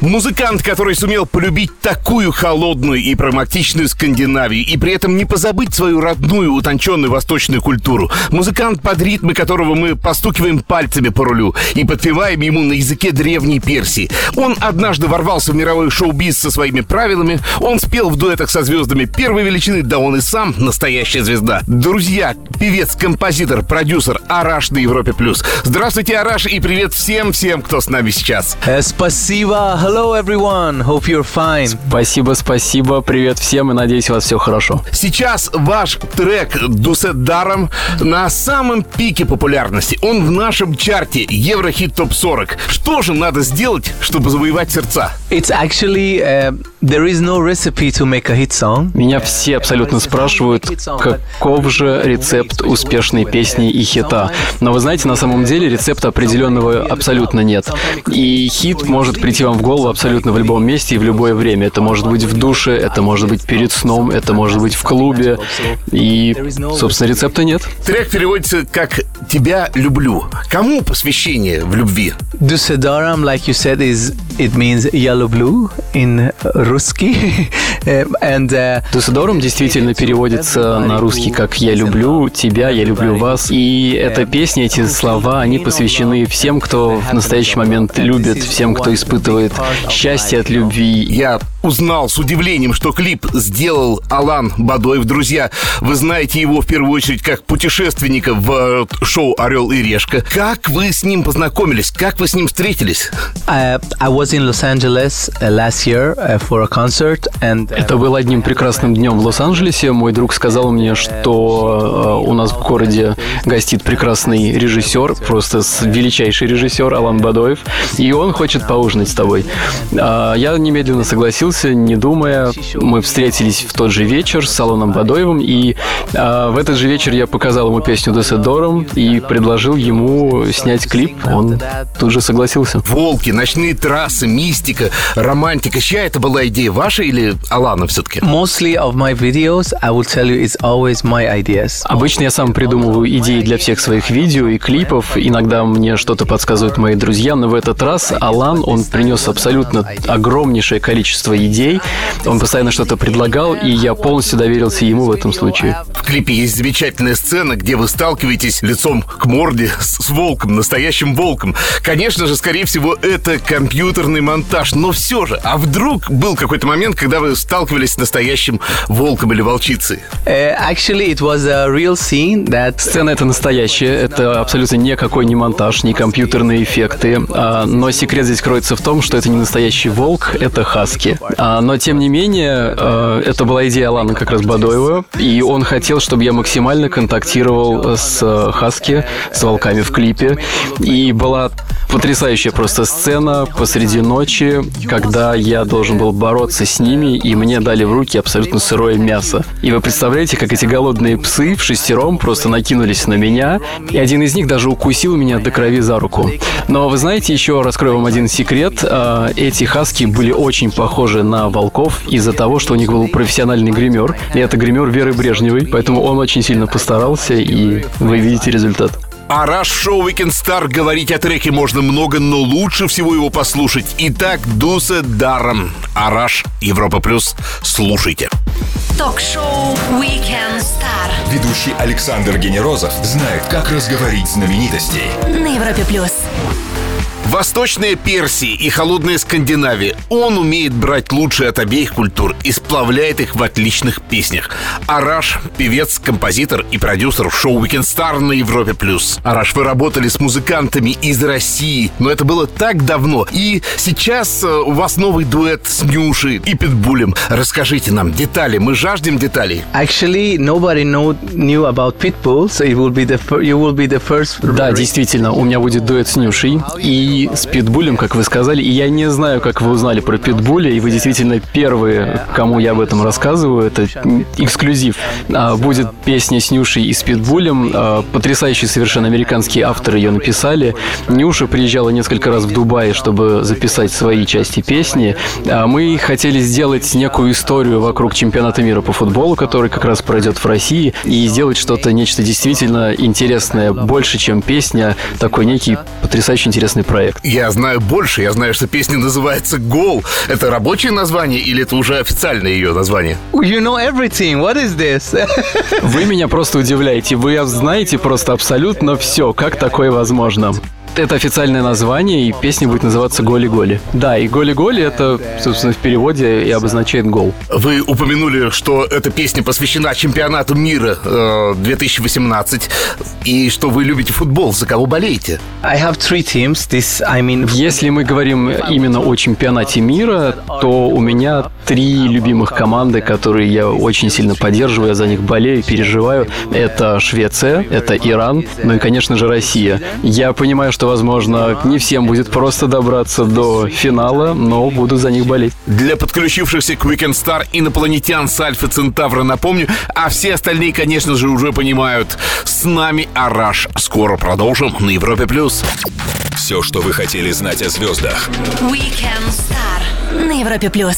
Музыкант, который сумел полюбить такую холодную и прагматичную Скандинавию и при этом не позабыть свою родную утонченную восточную культуру. Музыкант, под ритмы которого мы постукиваем пальцами по рулю и подпеваем ему на языке древней Персии. Он однажды ворвался в мировой шоу-биз со своими правилами. Он спел в дуэтах со звездами первой величины, да он и сам настоящая звезда. Друзья, певец, композитор, продюсер Араш на Европе+. плюс. Здравствуйте, Араш, и привет всем-всем, кто с нами сейчас. Э, Спасибо. Hello, everyone. Hope you're fine. Спасибо, спасибо. Привет всем и надеюсь, у вас все хорошо. Сейчас ваш трек «Дусет Даром» на самом пике популярности. Он в нашем чарте Еврохит ТОП-40. Что же надо сделать, чтобы завоевать сердца? It's actually uh, there is no recipe to make a hit song. Меня все абсолютно спрашивают, каков же рецепт успешной песни и хита. Но вы знаете, на самом деле рецепта определенного абсолютно нет. И хит может прийти вам в голову абсолютно в любом месте и в любое время. Это может быть в душе, это может быть перед сном, это может быть в клубе. И, собственно, рецепта нет. Трек переводится как «Тебя люблю». Кому посвящение в любви? Dusedaram, like you said, is it means yellow blue in русский. Um, and uh, действительно переводится на русский как «Я люблю тебя, я люблю вас». И эта песня, эти слова, они посвящены всем, кто в настоящий момент любит, всем, кто испытывает счастье от любви. Я узнал с удивлением, что клип сделал Алан Бадоев. Друзья, вы знаете его в первую очередь как путешественника в э, шоу «Орел и решка». Как вы с ним познакомились? Как вы с ним встретились? I was in Los Angeles last year for a concert, and Это был одним прекрасным днем в Лос-Анджелесе. Мой друг сказал мне, что э, у нас в городе гостит прекрасный режиссер, просто величайший режиссер Алан Бадоев, и он хочет поужинать с тобой. А, Я немедленно согласился, не думая. Мы встретились в тот же вечер с Аланом Бадоевым, и а, в этот же вечер я показал ему песню «Деседором» и предложил ему снять клип. Он тут же согласился. Волки, ночные трассы, мистика, романтика. Чья это была идея? Ваша или Алана все-таки? mostly of my videos, I will tell you, it's always my ideas. Обычно я сам придумываю идеи для всех своих видео и клипов. Иногда мне что-то подсказывают мои друзья, но в этот раз Алан, он принес абсолютно огромнейшее количество идей. Он постоянно что-то предлагал, и я полностью доверился ему в этом случае. В клипе есть замечательная сцена, где вы сталкиваетесь лицом к морде с, волком, настоящим волком. Конечно же, скорее всего, это компьютерный монтаж, но все же, а вдруг был какой-то момент, когда вы сталкивались с настоящим волком или волчицей? Uh, actually, it was a real scene that Сцена это настоящая, это абсолютно никакой не монтаж, не компьютерные эффекты. А, но секрет здесь кроется в том, что это не настоящий волк, это хаски. А, но тем не менее, а, это была идея Алана как раз Бадоева, и он хотел, чтобы я максимально контактировал с э, хаски, с волками в клипе. И была потрясающая просто сцена посреди ночи, когда я должен был бороться с ними, и мне дали в руки абсолютно сырое мясо. И вы представляете, как эти голодные псы в шестером просто накинулись на меня, и один из них даже укусил меня до крови за руку. Но вы знаете, еще раскрою вам один секрет. А, Эти хаски были очень похожи на волков из-за того, что у них был профессиональный гример. И это гример Веры Брежневой, поэтому он очень сильно постарался, и вы видите результат. А раз в шоу Weekend Star говорить о треке можно много, но лучше всего его послушать. Итак, Дуса Даром. Араш, Европа Плюс. Слушайте. Ток-шоу Weekend Star Ведущий Александр Генерозов знает, как разговорить знаменитостей. на Европе плюс. Восточная Персия и холодная Скандинавия. Он умеет брать лучшее от обеих культур и сплавляет их в отличных песнях. Араш – певец, композитор и продюсер в шоу Weekend Star на Европе+. плюс. Араш, вы работали с музыкантами из России, но это было так давно. И сейчас э, у вас новый дуэт с Нюшей и Питбулем. Расскажите нам детали, мы жаждем деталей. actually nobody know, knew about Pitbull, so it will be the you will be the first. Да, действительно, у меня будет дуэт с Нюшей. И с Питбулем, как вы сказали. И я не знаю, как вы узнали про Питбуля, и вы действительно первые, кому я об этом рассказываю. Это эксклюзив. А, будет песня с Нюшей и с Питбулем. А, потрясающие совершенно американские авторы ее написали. Нюша приезжала несколько раз в Дубай, чтобы записать свои части песни. А мы хотели сделать некую историю вокруг чемпионата мира по футболу, который как раз пройдет в России, и сделать что-то, нечто действительно интересное, больше, чем песня, такой некий потрясающе интересный проект. Я знаю больше, я знаю, что песня называется «Гол». Это рабочее название или это уже официальное ее название? You know everything. What is this? Вы меня просто удивляете. Вы знаете просто абсолютно все. Как такое возможно? Это официальное название, и песня будет называться «Голи-голи». Да, и «Голи-голи» — это, собственно, в переводе и обозначает гол. Вы упомянули, что эта песня посвящена чемпионату мира э, 2018, и что вы любите футбол. За кого болеете? I have three teams. This, I mean, Если мы говорим именно о чемпионате мира, то у меня три любимых команды, которые я очень сильно поддерживаю, я за них болею, переживаю. Это Швеция, это Иран, ну и, конечно же, Россия. Я понимаю, что, возможно, не всем будет просто добраться до финала, но буду за них болеть. Для подключившихся к Weekend Star инопланетян с Альфа Центавра напомню, а все остальные, конечно же, уже понимают. С нами Араш. Скоро продолжим на Европе+. плюс. Все, что вы хотели знать о звездах. Weekend Star на Европе плюс.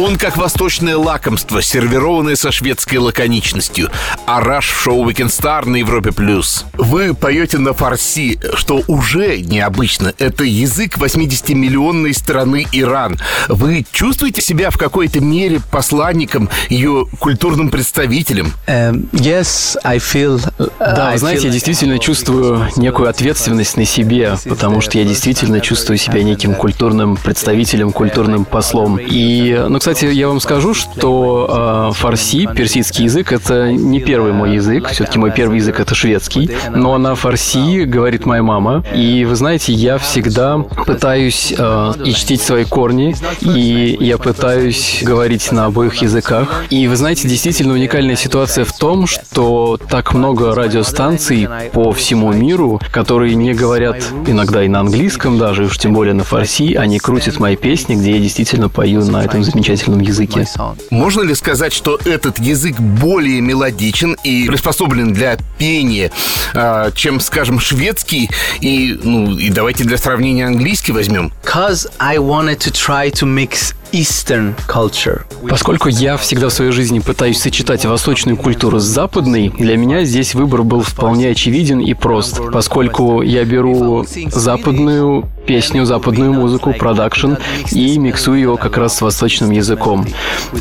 Он как восточное лакомство, сервированное со шведской лаконичностью. Араш в шоу Weekend Star на Европе+. плюс. Вы поете на фарси, что уже необычно. Это язык 80-миллионной страны Иран. Вы чувствуете себя в какой-то мере посланником, ее культурным представителем? um, yes, I feel. uh, Да, I вы знаете, feel я действительно чувствую некую ответственность на себе, потому что я действительно чувствую себя неким культурным представителем, культурным послом. И, ну, кстати, я вам скажу, что э, фарси, персидский язык, это не первый мой язык. Все-таки мой первый язык это шведский. Но на фарси говорит моя мама. И вы знаете, я всегда пытаюсь э, и чтить свои корни, и я пытаюсь говорить на обоих языках. И вы знаете, действительно уникальная ситуация в том, что так много радиостанций по всему миру, которые не говорят иногда и на английском даже, уж тем более на фарси, они крутят мои песни, где я действительно пою на этом замечательном языке. Можно ли сказать, что этот язык более мелодичен и приспособлен для пения, а, чем, скажем, шведский? И, ну, и давайте для сравнения английский возьмем. Because I wanted to try to mix Eastern culture. Поскольку я всегда в своей жизни пытаюсь сочетать восточную культуру с западной, для меня здесь выбор был вполне очевиден и прост, поскольку я беру западную песню, западную музыку, продакшн и миксую его как раз с восточным языком.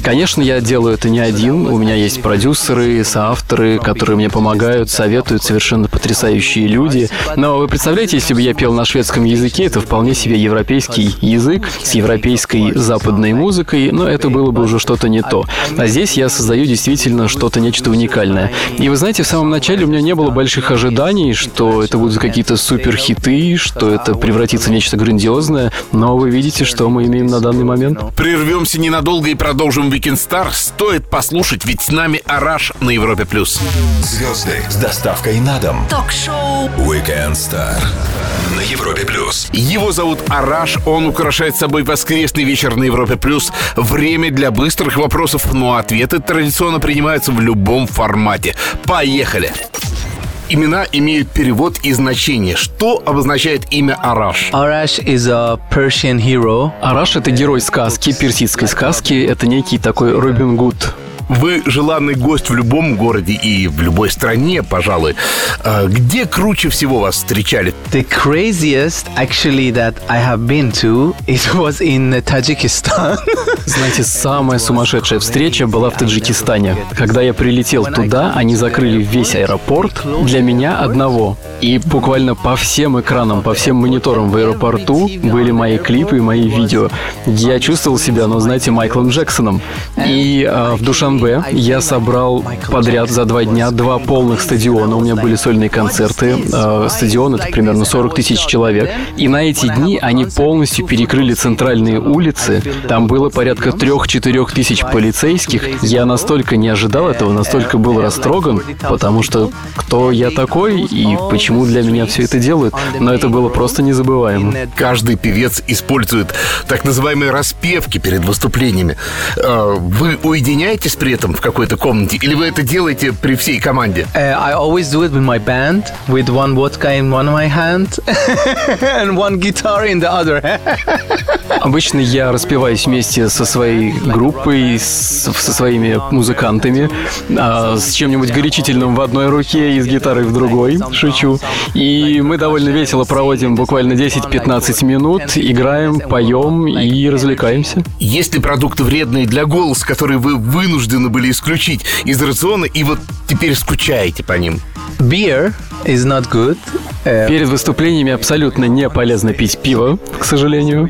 Конечно, я делаю это не один, у меня есть продюсеры, соавторы, которые мне помогают, советуют, совершенно потрясающие люди. Но вы представляете, если бы я пел на шведском языке, это вполне себе европейский язык с европейской западной музыкой, но это было бы уже что-то не то. А здесь я создаю действительно что-то, нечто уникальное. И вы знаете, в самом начале у меня не было больших ожиданий, что это будут какие-то супер-хиты, что это превратится в нечто грандиозное, но вы видите, что мы имеем на данный момент. Прервемся ненадолго и продолжим Weekend Star. Стоит послушать, ведь с нами Араш на Европе+. плюс. Звезды с доставкой на дом. Ток-шоу Weekend Star на Европе плюс. Его зовут Араш, он украшает собой воскресный вечер на Европе+. Плюс. Время для быстрых вопросов, но ответы традиционно принимаются в любом формате. Поехали! Имена имеют перевод и значение. Что обозначает имя Араш? Arash is a Persian hero. Араш — это герой сказки, персидской сказки. Это некий такой Робин Гуд. Вы желанный гость в любом городе и в любой стране, пожалуй. А Где круче всего вас встречали? The craziest actually that I have been to, it was in Tajikistan. Знаете, самая сумасшедшая встреча была в Таджикистане. Когда я прилетел туда, они закрыли весь аэропорт для меня одного. И буквально по всем экранам, по всем мониторам в аэропорту были мои клипы и мои видео. Я чувствовал себя, ну, знаете, Майклом Джексоном. И а, в Душанбе ДТМБ я собрал подряд за два дня два полных стадиона. У меня были сольные концерты. Э, стадион — это примерно 40 тысяч человек. И на эти дни они полностью перекрыли центральные улицы. Там было порядка трех-четырех тысяч полицейских. Я настолько не ожидал этого, настолько был растроган, потому что кто я такой и почему для меня все это делают. Но это было просто незабываемо. Каждый певец использует так называемые распевки перед выступлениями. Э, Вы уединяетесь при этом в какой-то комнате или вы это делаете при всей команде? Uh, I always do it with my band, with one vodka in one of my hand and one guitar in the other. Обычно я распеваюсь вместе со своей группой, с- со своими музыкантами, а, с чем-нибудь горячительным в одной руке и с гитарой в другой, шучу. И мы довольно весело проводим буквально 10-15 минут, играем, поем и развлекаемся. Есть ли продукты вредные для голоса, которые вы вынуждены были исключить из рациона и вот теперь скучаете по ним? Beer is not good. Uh, Перед выступлениями абсолютно не полезно пить пиво, к сожалению.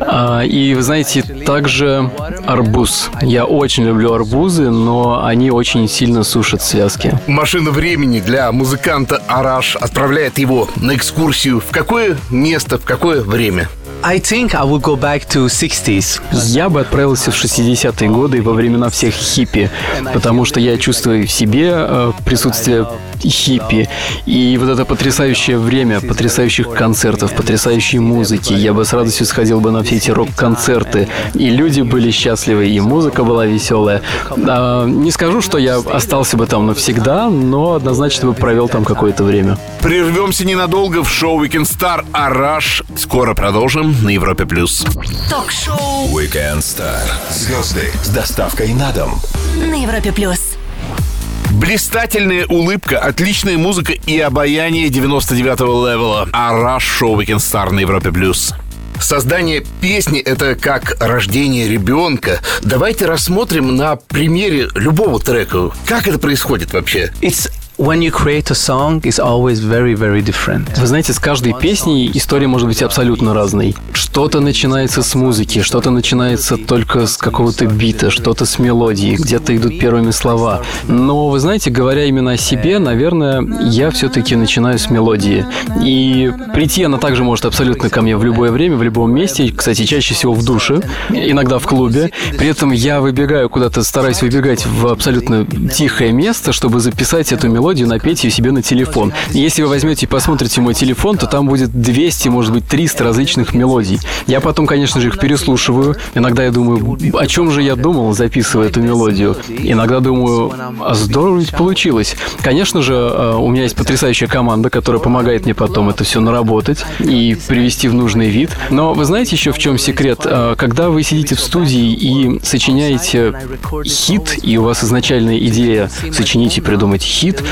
А, и вы знаете, также арбуз. Я очень люблю арбузы, но они очень сильно сушат связки. Машина времени для музыканта Араш отправляет его на экскурсию в какое место, в какое время? I think I would go back to 60s. Я бы отправился в 60-е годы во времена всех хиппи, потому что я чувствую в себе э, присутствие хиппи. И вот это потрясающее время, потрясающих концертов, потрясающей музыки. Я бы с радостью сходил бы на все эти рок-концерты. И люди были счастливы, и музыка была веселая. А, не скажу, что я остался бы там навсегда, но однозначно бы провел там какое-то время. Прервемся ненадолго в шоу Weekend Star Араш. Скоро продолжим на Европе+. плюс. Ток-шоу Weekend Star. Звезды с доставкой на дом. на Европе плюс. Блистательная улыбка, отличная музыка и обаяние 99-го левела. Араш шоу Weekend Star на Европе+. плюс. Создание песни — это как рождение ребенка. Давайте рассмотрим на примере любого трека. Как это происходит вообще? It's when you create a song, it's always very, very different. Вы знаете, с каждой песней история может быть абсолютно разной. Что-то начинается с музыки, что-то начинается только с какого-то бита, что-то с мелодии, где-то идут первыми слова. Но, вы знаете, говоря именно о себе, наверное, я все-таки начинаю с мелодии. И прийти она также может абсолютно ко мне в любое время, в любом месте, кстати, чаще всего в душе, иногда в клубе. При этом я выбегаю куда-то, стараюсь выбегать в абсолютно тихое место, чтобы записать эту мелодию, напеть ее себе на телефон. Если вы возьмете и посмотрите мой телефон, то там будет 200, может быть, 300 различных мелодий. Я потом, конечно же, их переслушиваю. Иногда я думаю, о чем же я думал, записывая эту мелодию. Иногда думаю, а здорово ведь получилось. Конечно же, э, у меня есть потрясающая команда, которая помогает мне потом это все наработать и привести в нужный вид. Но вы знаете еще в чем секрет? Э, Когда вы сидите в студии и сочиняете хит, и у вас изначальная идея сочинить и придумать хит,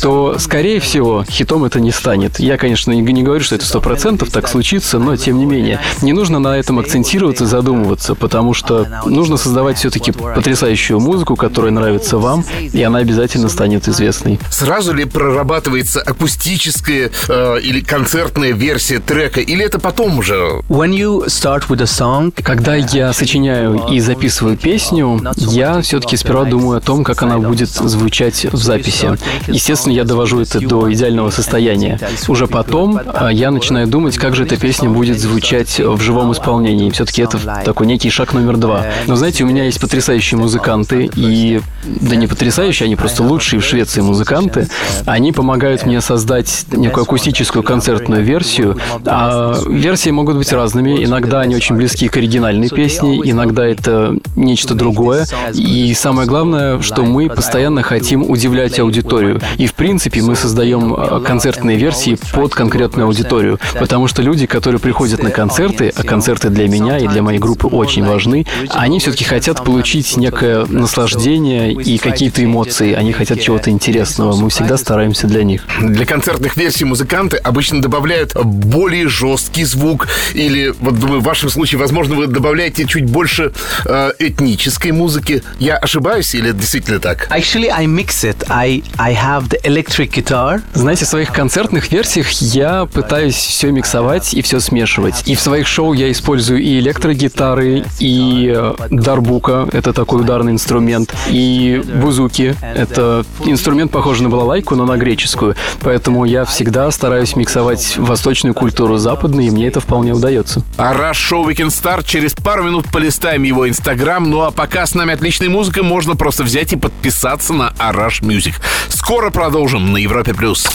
то, скорее всего, хитом это не станет. Я, конечно, не говорю, что это сто процентов так случится, но, тем не менее, не нужно на этом акцентироваться, задумываться, потому что нужно создавать все-таки потрясающую музыку, которая нравится вам, и она обязательно станет известной. Сразу ли прорабатывается акустическая э, или концертная версия трека, или это потом уже? When you start with a song, Когда я сочиняю и записываю песню, я все-таки сперва думаю о том, как она будет звучать в записи. Естественно, я довожу это до идеального состояния. Уже потом а, я начинаю думать, как же эта песня будет звучать в живом исполнении. Все-таки это такой некий шаг номер два. Но знаете, у меня есть потрясающие музыканты, и да не потрясающие, они просто лучшие в Швеции музыканты. Они помогают мне создать некую акустическую концертную версию. А версии могут быть разными. Иногда они очень близки к оригинальной песне, иногда это нечто другое. И самое главное, что мы постоянно хотим удивлять аудиторию. И в принципе мы создаем э, концертные версии под конкретную аудиторию. Потому что люди, которые приходят на концерты, а концерты для меня и для моей группы очень важны, они все-таки хотят получить некое наслаждение и какие-то эмоции. Они хотят чего-то интересного. Мы всегда стараемся для них. Для концертных версий музыканты обычно добавляют более жесткий звук, или, вот думаю, в вашем случае, возможно, вы добавляете чуть больше э, этнической музыки. Я ошибаюсь, или это действительно так? actually I mix it. I I have the electric guitar. Знаете, в своих концертных версиях я пытаюсь все миксовать и все смешивать. И в своих шоу я использую и электрогитары, и э, дарбука, это такой ударный инструмент, и бузуки, это инструмент похожий на балалайку, но на греческую. Поэтому я всегда стараюсь миксовать восточную культуру с западной, и мне это вполне удается. Араш Шоу Weekend Star. Через пару минут полистаем его инстаграм. Ну а пока с нами отличная музыка, можно просто взять и подписаться на Arash Music. Скоро продолжим на Европе+. плюс.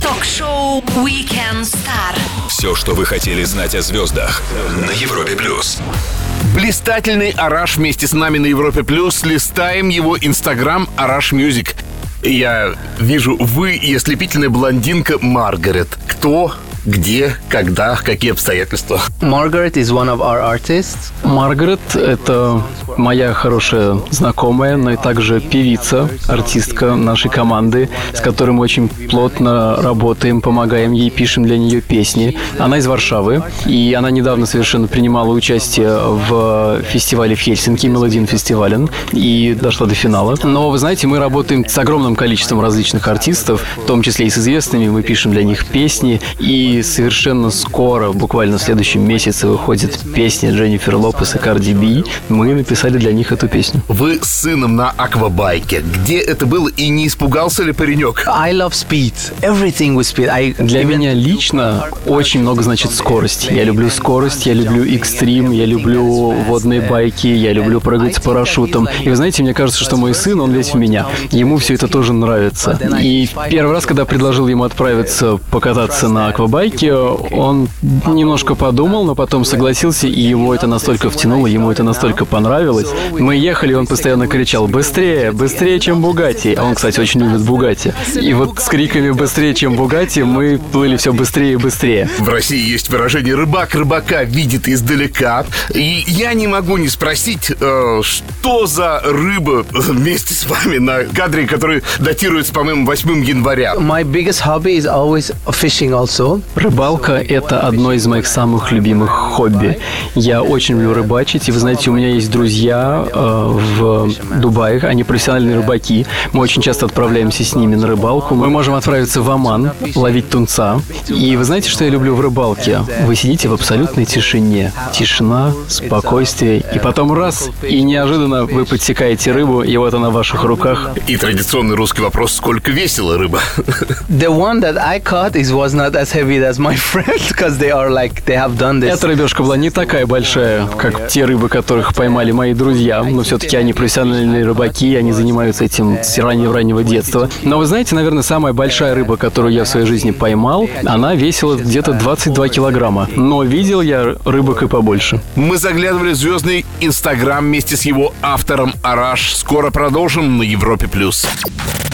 Ток-шоу Weekend Star. Все, что вы хотели знать о звездах на Европе плюс. Блистательный Араш вместе с нами на Европе Плюс. Листаем его инстаграм Arash Music. Я вижу вы и ослепительная блондинка Маргарет. Кто где, когда, какие обстоятельства. Margaret is one of our artists. Маргарет — это моя хорошая знакомая, но и также певица, артистка нашей команды, с которой мы очень плотно работаем, помогаем ей, пишем для нее песни. Она из Варшавы, и она недавно совершенно принимала участие в фестивале в Хельсинки, Мелодин фестивален, и дошла до финала. Но, вы знаете, мы работаем с огромным количеством различных артистов, в том числе и с известными, мы пишем для них песни, и совершенно скоро, буквально в следующем месяце, выходит песня Дженнифер Лопес и Карди Би. Мы написали для них эту песню. Вы с сыном на аквабайке. Где это было и не испугался ли паренек? I love speed. Everything with speed. I Для меня лично очень много значит скорость. Я люблю скорость, я люблю экстрим, я люблю водные байки, я люблю прыгать с парашютом. И вы знаете, мне кажется, что мой сын, он весь в меня. Ему все это тоже нравится. И первый раз, когда предложил ему отправиться покататься на аквабайке, он немножко подумал, но потом согласился, и его это настолько втянуло, ему это настолько понравилось. Мы ехали, он постоянно кричал «Быстрее! Быстрее, чем Бугати!» А он, кстати, очень любит Бугати. И вот с криками «Быстрее, чем Бугати» мы плыли все быстрее и быстрее. В России есть выражение «рыбак рыбака видит издалека». И я не могу не спросить, э, что за рыба вместе с вами на кадре, который датируется, по-моему, 8 января. My biggest hobby is always fishing also. Рыбалка – это одно из моих самых любимых хобби. Я очень люблю рыбачить, и вы знаете, у меня есть друзья э, в Дубае, они профессиональные рыбаки. Мы очень часто отправляемся с ними на рыбалку. Мы можем отправиться в Оман, ловить тунца. И вы знаете, что я люблю в рыбалке? Вы сидите в абсолютной тишине. Тишина, спокойствие, и потом раз, и неожиданно вы подсекаете рыбу, и вот она в ваших руках. И традиционный русский вопрос «Сколько весила рыба?» The one that I caught is was not as heavy as my friend because they are like they have done this. Эта рыбешка была не такая большая, как те рыбы, которых поймали мои друзья, но все-таки они профессиональные рыбаки, они занимаются этим с раннего-раннего детства. Но вы знаете, наверное, самая большая рыба, которую я в своей жизни поймал, она весила где-то 22 килограмма. Но видел я рыбок и побольше. Мы заглядывали в звездный Инстаграм вместе с его автором Араш. Скоро продолжим на Европе+. плюс.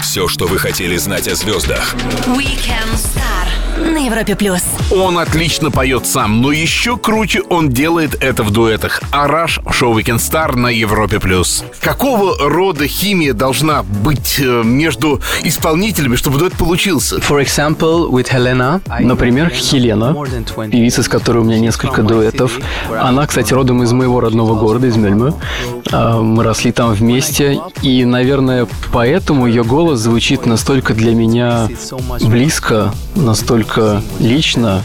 Все, что вы хотели знать о звездах. Weekend Star на Европе плюс. Он отлично поет сам, но еще круче он делает это в дуэтах. Араш в шоу Weekend Star на Европе+. плюс. Какого рода химия должна быть э, между исполнителями, чтобы дуэт получился? For example, with Helena. Например, Хелена, певица, с которой у меня несколько дуэтов. Она, кстати, родом из моего родного города, из Мельмы. А, Мы росли там вместе, и, наверное, поэтому ее голос звучит настолько для меня близко, настолько лично,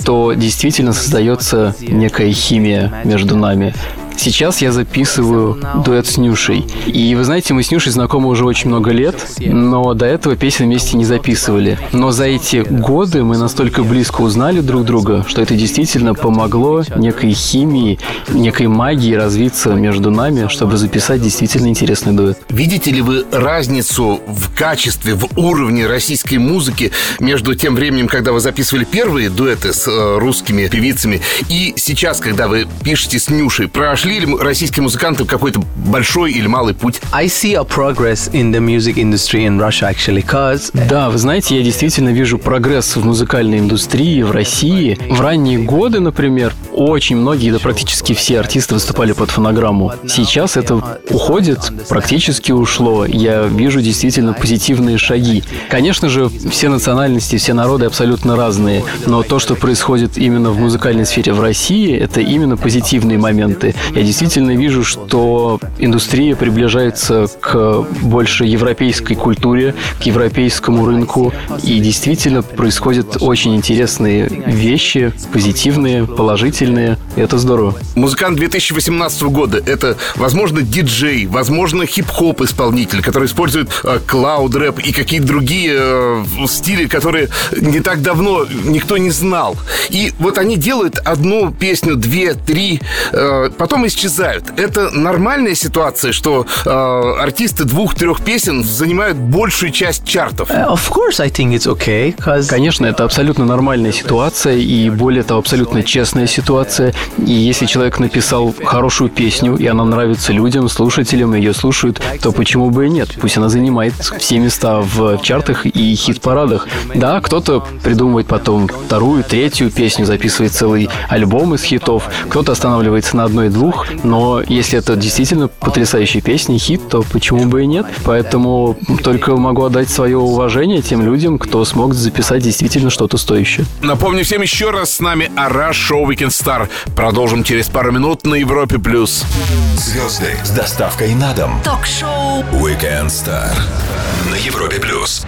что действительно создается некая химия между нами. Сейчас я записываю дуэт с Нюшей. И вы знаете, мы с Нюшей знакомы уже очень много лет, но до этого песен вместе не записывали. Но за эти годы мы настолько близко узнали друг друга, что это действительно помогло некой химии, некой магии развиться между нами, чтобы записать действительно интересный дуэт. Видите ли вы разницу в качестве, в уровне российской музыки между тем временем, когда вы записывали первые дуэты с э, русскими певицами, и сейчас, когда вы пишете с Нюшей? Прошли ли российские музыканты какой-то большой или малый путь? I see a progress in the music industry in Russia actually, cause Да, вы знаете, я действительно вижу прогресс в музыкальной индустрии в России. В ранние годы, например, очень многие, да практически все артисты выступали под фонограмму. Сейчас это уходит, практически ушло. Я вижу действительно позитивные шаги. Конечно же, все национальности, все народы абсолютно разные, но то, что происходит именно в музыкальной сфере в России, это именно позитивные моменты. Я действительно вижу, что индустрия приближается к больше европейской культуре, к европейскому рынку, и действительно происходят очень интересные вещи, позитивные, положительные, это здорово. Музыкант 2018 года — это, возможно, диджей, возможно, хип-хоп исполнитель, который использует э, клауд-рэп и какие-то другие э, стили, которые не так давно никто не знал. И вот они делают одну песню, две, три, э, потом исчезают. Это нормальная ситуация, что э, артисты двух-трех песен занимают большую часть чартов. Uh, of course, I think it's okay, because Конечно, это абсолютно нормальная ситуация и, более того, абсолютно честная ситуация. И если человек написал хорошую песню, и она нравится людям, слушателям, ее слушают, то почему бы и нет? Пусть она занимает все места в чартах и хит-парадах. Да, кто-то придумывает потом вторую, третью песню, записывает целый альбом из хитов, кто-то останавливается на одной-двух, но если это действительно потрясающая песня, хит, то почему бы и нет? Поэтому только могу отдать свое уважение тем людям, кто смог записать действительно что-то стоящее. Напомню всем еще раз, с нами Араш Шоу Weekend Star. Продолжим через пару минут на Европе+. плюс. Звезды с доставкой на дом. Ток-шоу Weekend Star на Европе плюс.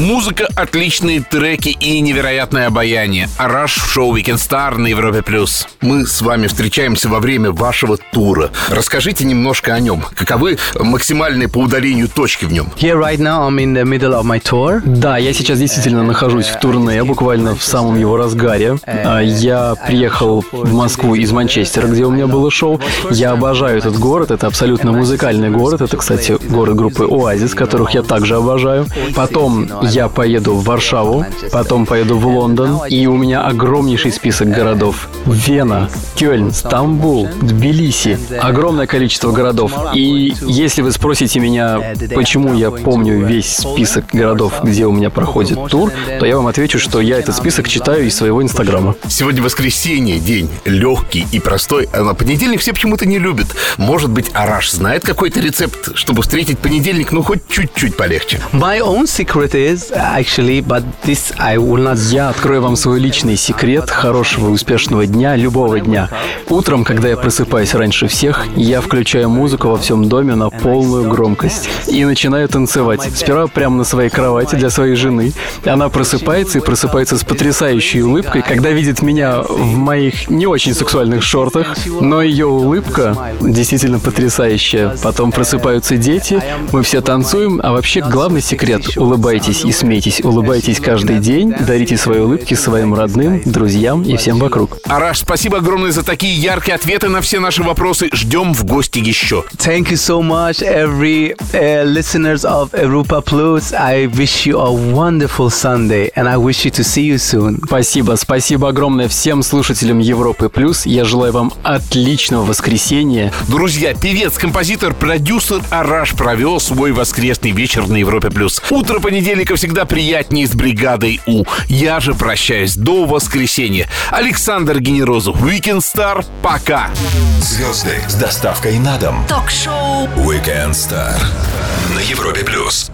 Музыка, отличные треки и невероятное обаяние. Араш в шоу Weekend Star на Европе+. плюс. Мы с вами встречаемся во время вашего тура. Расскажите немножко о нем. Каковы максимальные по удалению точки в нем? here right now I'm in the middle of my tour. Да, я сейчас действительно нахожусь в турне, буквально в самом его разгаре. А, Я приехал в Москву из Манчестера, где у меня было шоу. Я обожаю этот город, это абсолютно музыкальный город. Это, кстати, город группы Оазис, которых я также обожаю. Потом я поеду в Варшаву, потом поеду в Лондон, и у меня огромнейший список городов. Вена, Кёльн, Стамбул, Тбилиси. Огромное количество городов. И если вы спросите меня, почему я помню весь список городов, где у меня проходит тур, то я вам отвечу, что я этот список читаю из своего инстаграма. Сегодня воскресенье, день легкий и простой, а на понедельник все почему-то не любят. Может быть, Араш знает какой-то рецепт, чтобы встретить понедельник, ну, хоть чуть-чуть полегче. My own secret is actually, but this I will not. Я открою вам свой личный секрет хорошего и успешного дня, любого дня. Утром, когда я просыпаюсь раньше всех, я включаю музыку во всем доме на полную громкость и начинаю танцевать. Сперва прямо на своей кровати для своей жены. Она просыпается и просыпается с потрясающей улыбкой, когда видит меня в моих не очень сексуальных шортах, но ее улыбка действительно потрясающая. Потом просыпаются дети, мы все танцуем, а вообще главный секрет – улыбайтесь и смейтесь, улыбайтесь каждый день, дарите свои улыбки своим родным, друзьям и всем вокруг. Араш, спасибо огромное за такие яркие ответы на все наши вопросы. Ждем в гости еще. Thank you so much, every uh, listeners of Europa Plus. I wish you a wonderful Sunday, and I wish you to see you soon. Спасибо, спасибо огромное всем слушателям Европы Плюс. Я желаю вам отличного воскресенья. Друзья, певец, композитор, продюсер Араш провел свой воскресный вечер на Европе+. плюс. Утро понедельника всегда приятнее с бригадой У. Я же прощаюсь до воскресенья. Александр Генерозов, Weekend Star, пока! Звезды с доставкой на дом. Ток-шоу Weekend Star на Европе плюс.